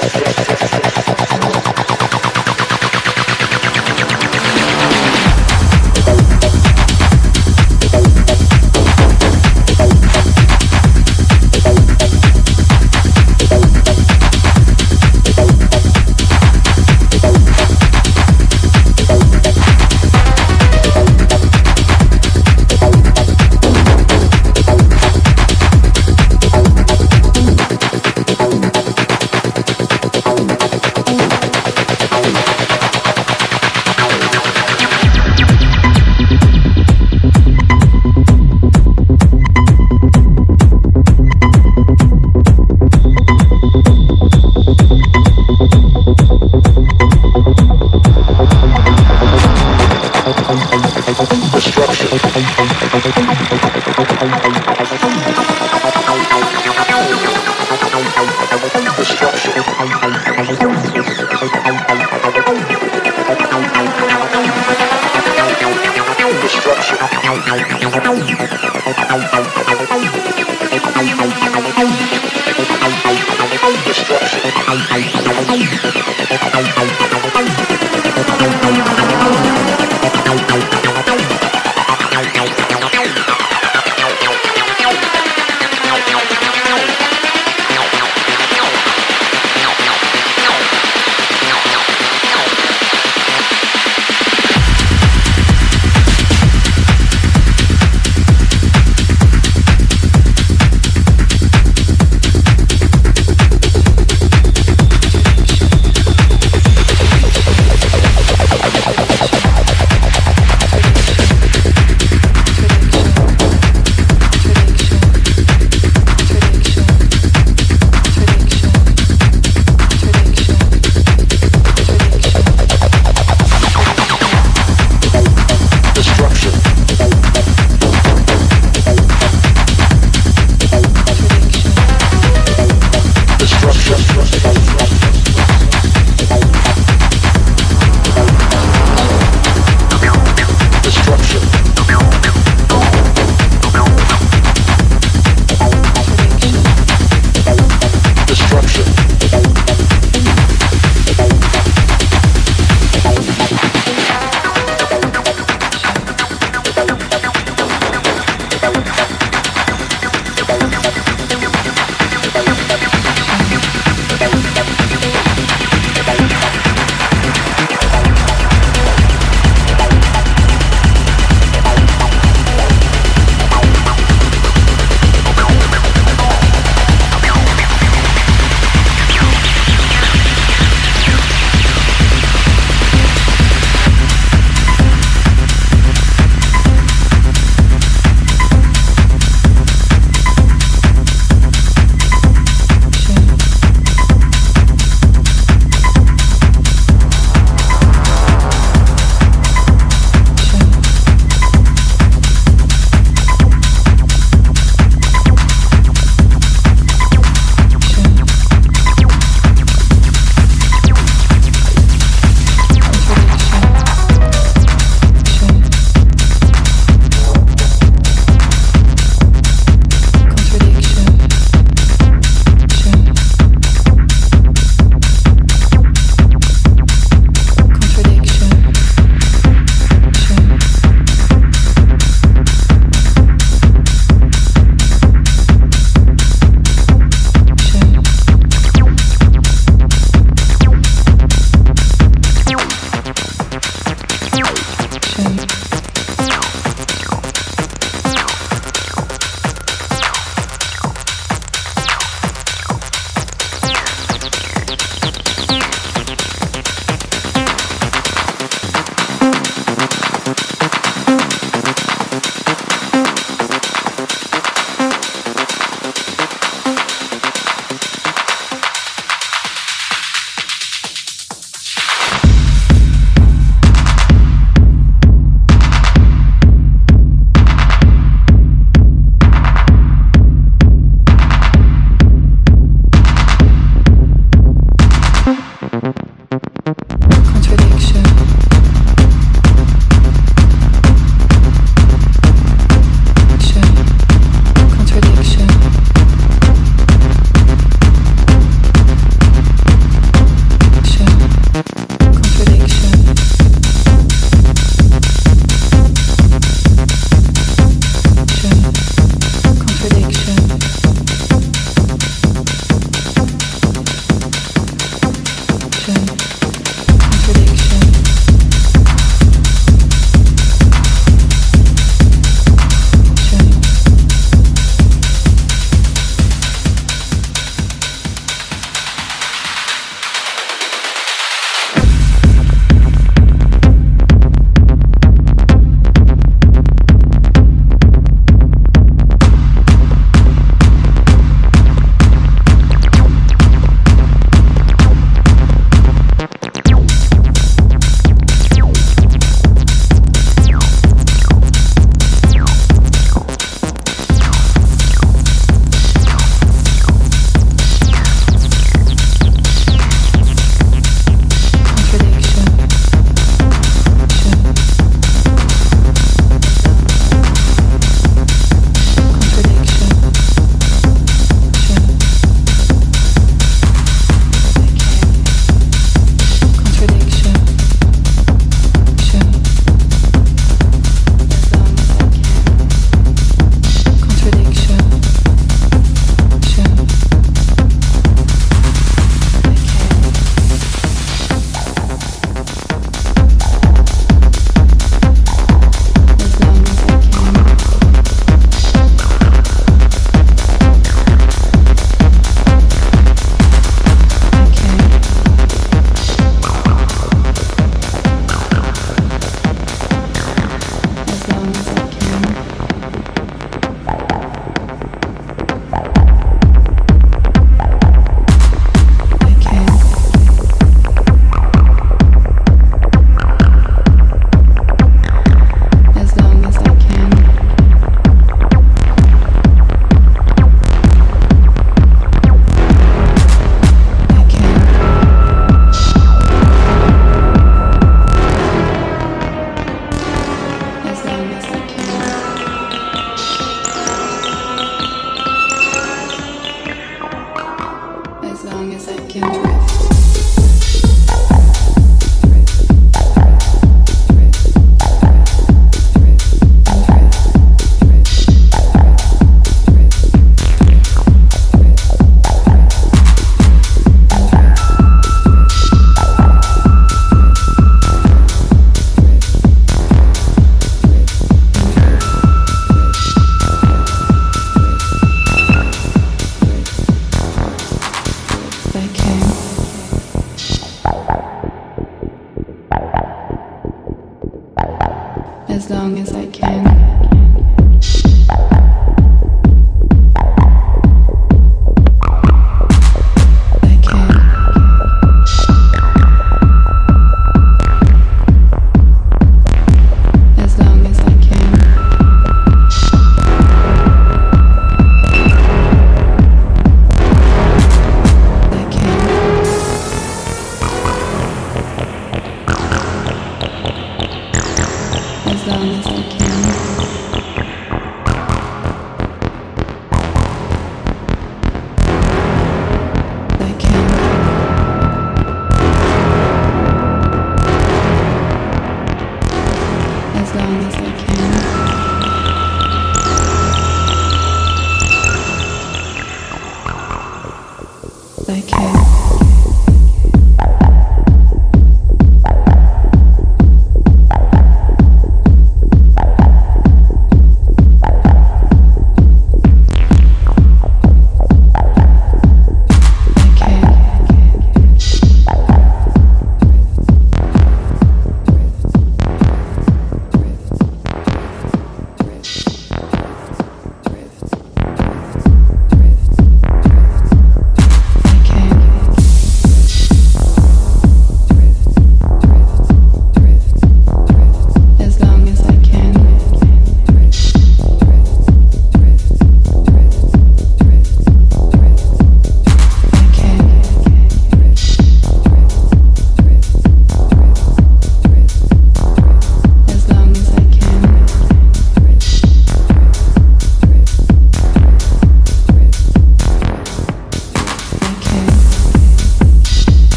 パパパパパパパパ。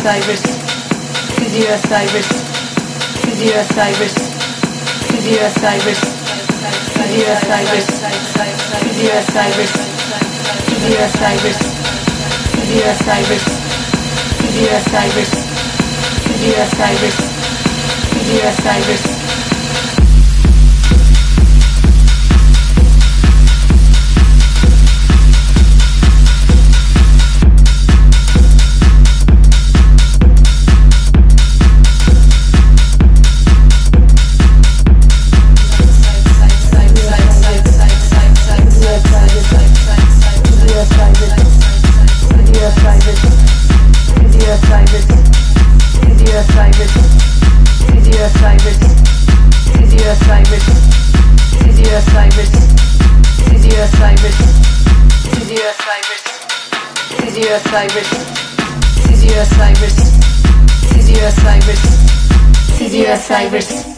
Osiris, Physio Osiris, Physio Osiris, Physio Osiris, Physio Osiris, Physio Osiris, Physio Osiris, Physio Osiris, Physio Osiris, Physio Osiris, Physio Osiris. Osiris. This is your Osiris. This is your Osiris. This is your Osiris.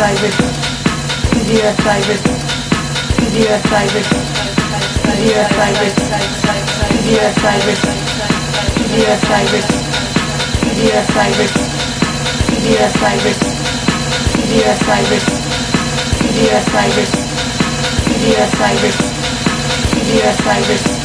Cyrus, Sierra Cyrus, Sierra Cyrus, Sierra Cyrus, Sierra Cyrus, Sierra Cyrus, Sierra Cyrus, Sierra Cyrus, Sierra Cyrus, Sierra Cyrus, Sierra Cyrus, Sierra Cyrus.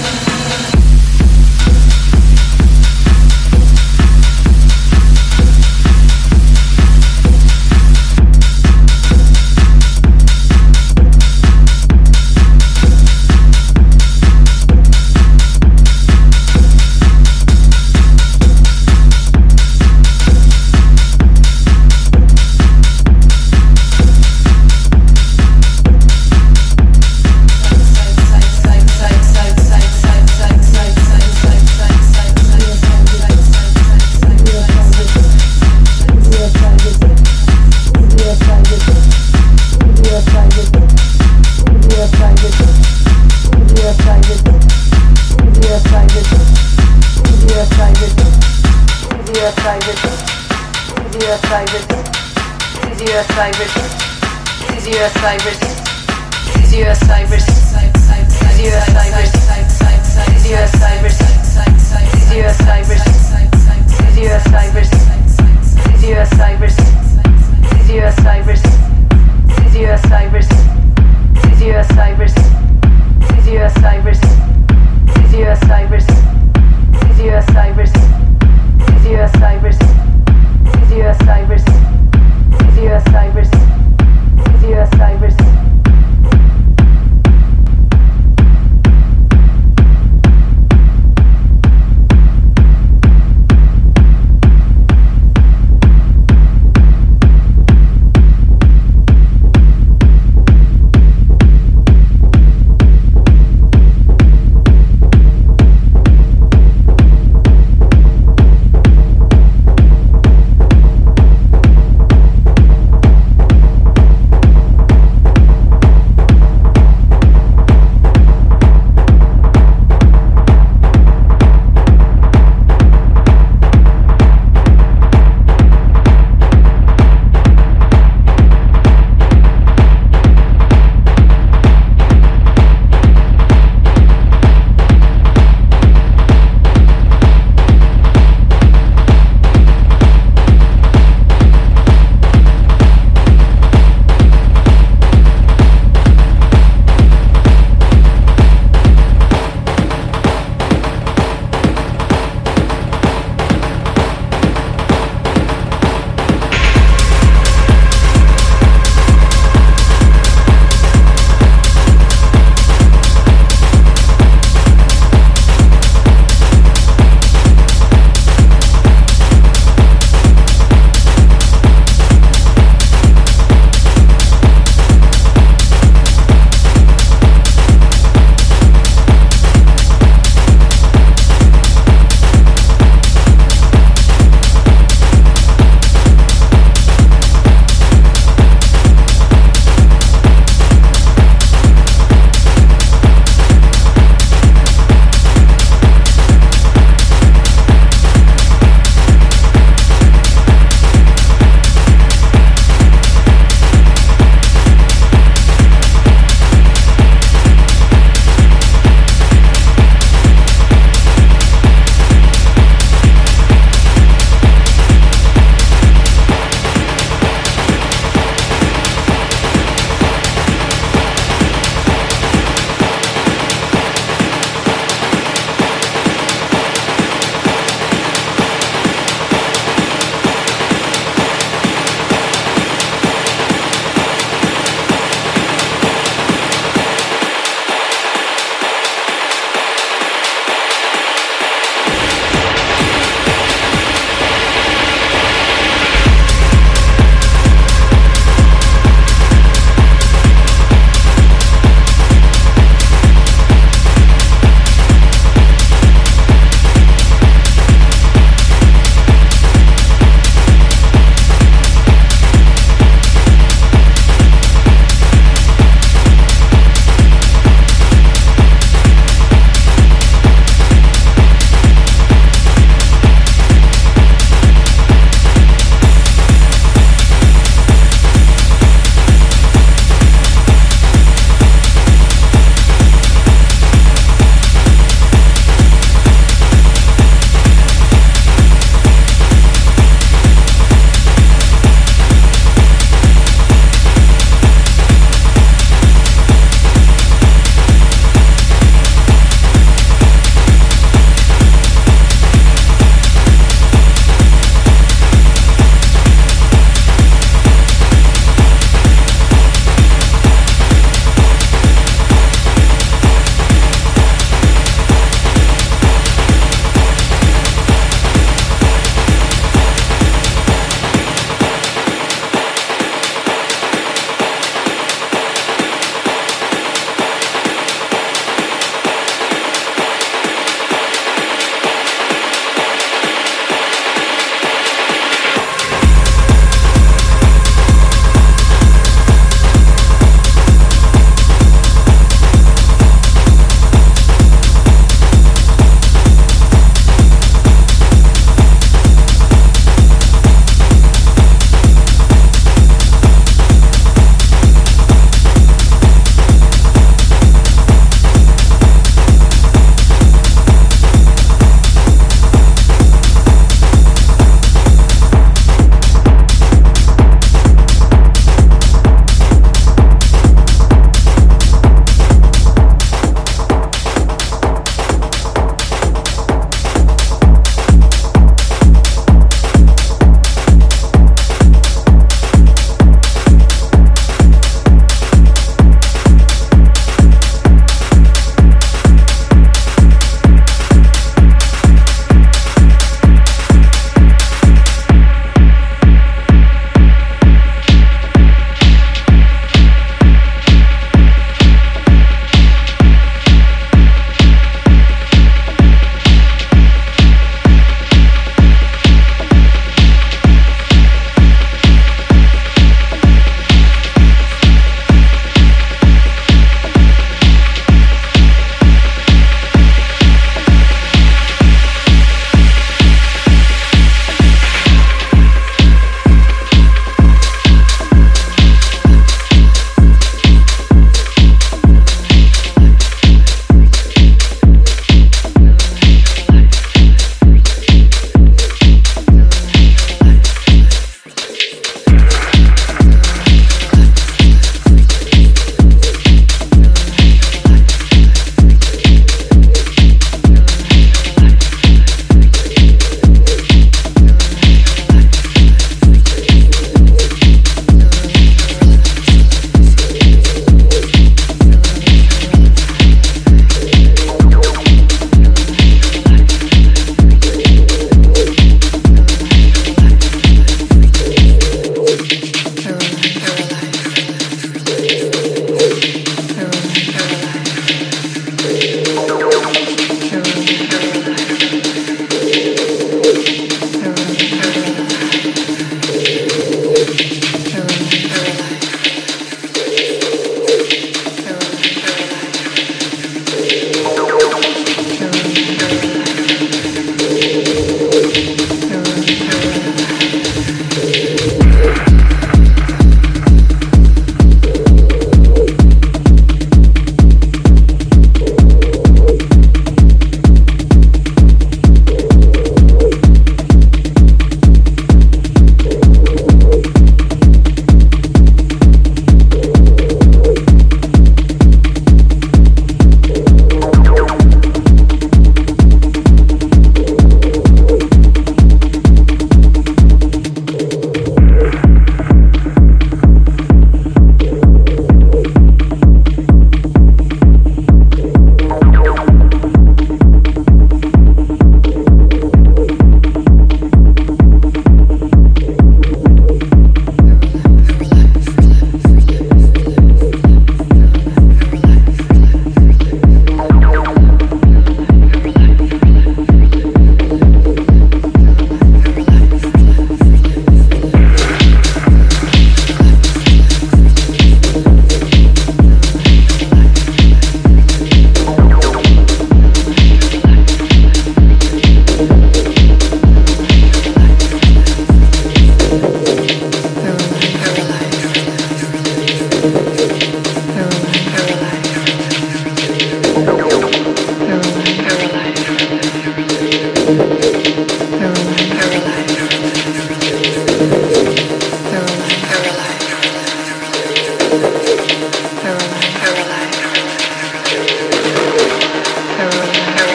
Cyrus. This is your Cyrus. This is your Cyrus. This is your Cyrus. This is your Cyrus. This is your Cyrus. This is your Cyrus. This is your Cyrus. This is your Cyrus. This is your Cyrus. This is your Cyrus. This is your Cyrus. This is your Cyrus. This is your Cyrus. This is your Cyrus. This is your Cyrus. Zero cybers. Zero cybers.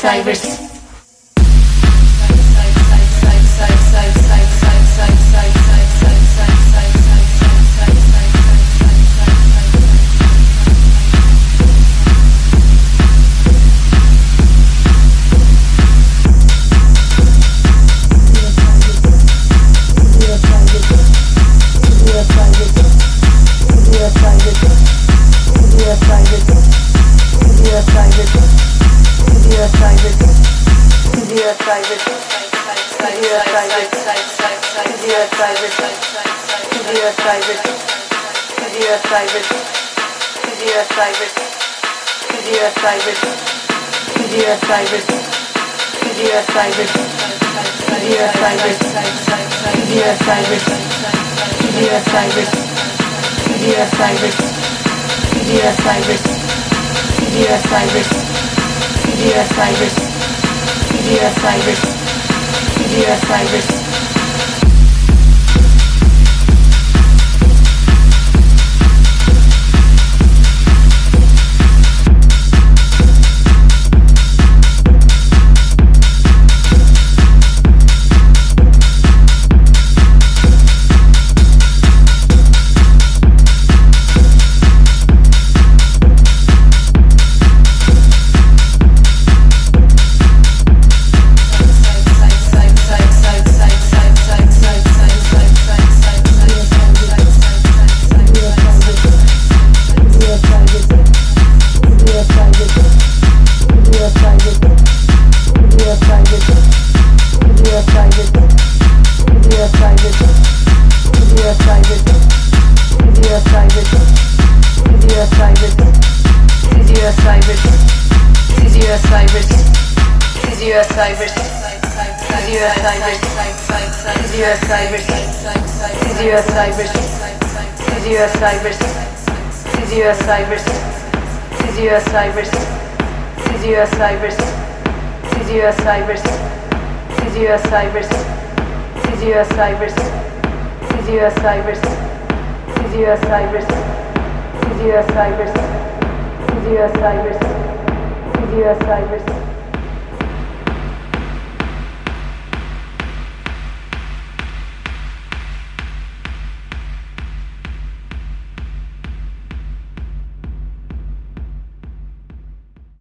Cyrus. private, to hear a private, to hear a private, to hear a private, to hear a private, to hear a private, to hear a private, to hear a private, to hear a private, to hear a private, to hear a private, to hear a private, to hear a private, to hear a private, to hear a private, to hear a private. Osiris, Osiris. Cyber,